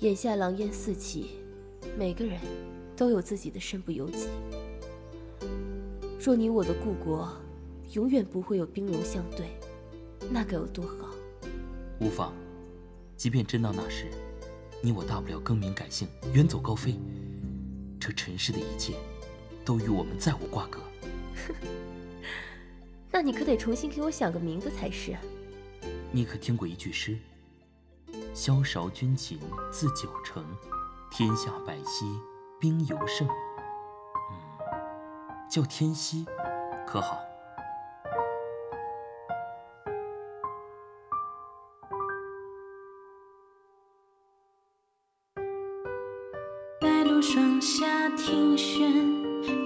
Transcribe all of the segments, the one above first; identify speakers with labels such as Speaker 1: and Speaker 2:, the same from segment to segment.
Speaker 1: 眼下狼烟四起，每个人都有自己的身不由己。若你我的故国永远不会有兵戎相对，那该有多好！
Speaker 2: 无妨，即便真到那时，你我大不了更名改姓，远走高飞。这尘世的一切，都与我们再无瓜葛。
Speaker 1: 那你可得重新给我想个名字才是。
Speaker 2: 你可听过一句诗？萧韶君琴自九成，天下百溪兵尤胜。嗯，叫天溪，可好？
Speaker 3: 白露霜下听轩，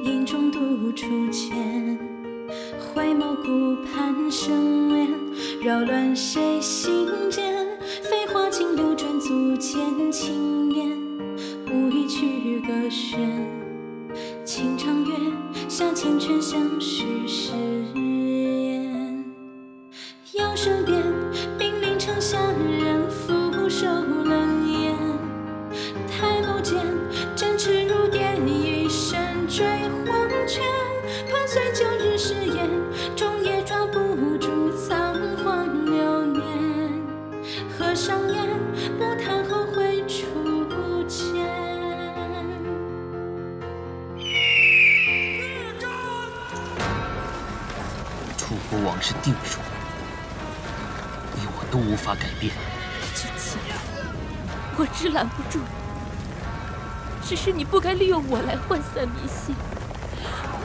Speaker 3: 影中独初见。回眸顾盼生莲，扰乱谁心间？花尽流转足见青年，无意去歌弦。清唱月，下缱绻相许
Speaker 2: 时国王是定数，你我都无法改变。
Speaker 1: 君卿，我知拦不住你，只是你不该利用我来涣散民心，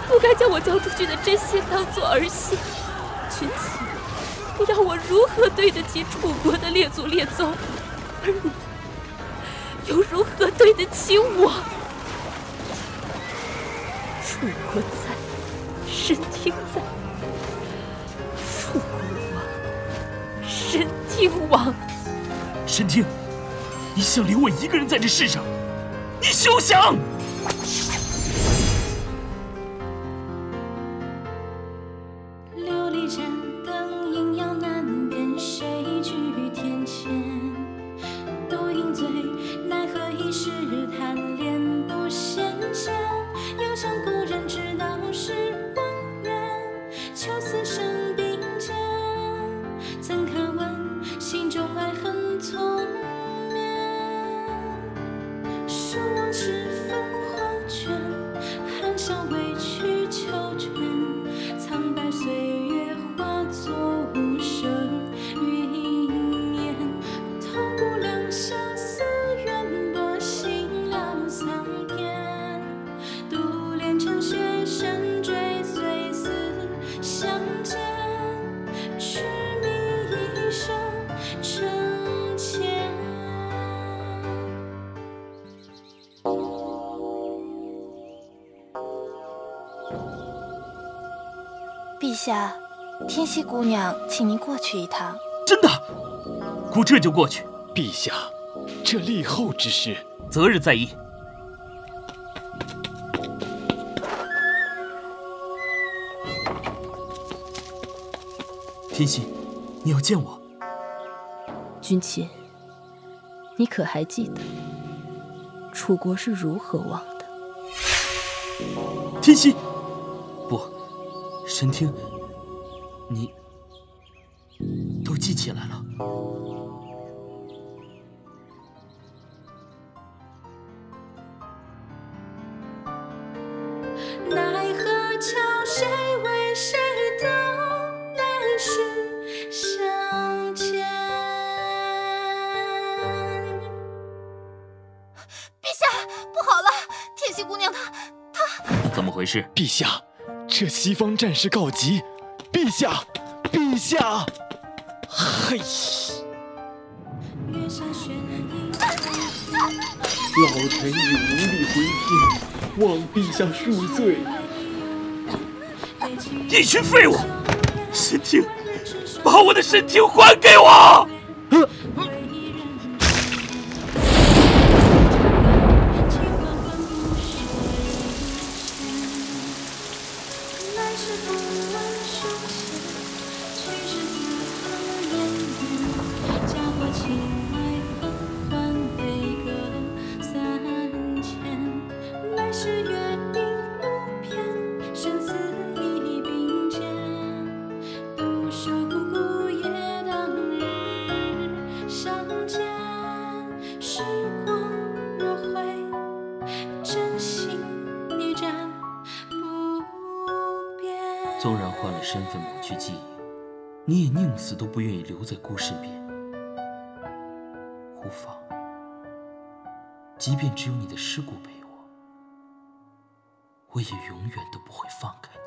Speaker 1: 不该将我交出去的真心当做儿戏。君卿，你让我如何对得起楚国的列祖列宗，而你又如何对得起我？楚国在，神听在。楚国亡，神听王，
Speaker 2: 神听，你想留我一个人在这世上？你休想！
Speaker 4: 下，天溪姑娘请您过去一趟。
Speaker 2: 真的，姑这就过去，
Speaker 5: 陛下，这立后之事，
Speaker 2: 择日再议。天心，你要见我？
Speaker 1: 君亲，你可还记得楚国是如何亡的？
Speaker 2: 天心，不，神听，你都记起来了。
Speaker 3: 奈何桥谁为谁等来世相见？
Speaker 4: 陛下，不好了！天心姑娘她她
Speaker 2: 怎么回事？
Speaker 5: 陛下，这西方战事告急，陛下，陛下，嘿，
Speaker 6: 老臣已无力回天，望陛下恕罪。
Speaker 2: 一群废物！神庭，把我的神庭还给我！
Speaker 3: 来纵然换了
Speaker 2: 身份抹去记忆，你也宁死都不愿意留在孤身边。无妨，即便只有你的尸骨陪我，我也永远都不会放开你。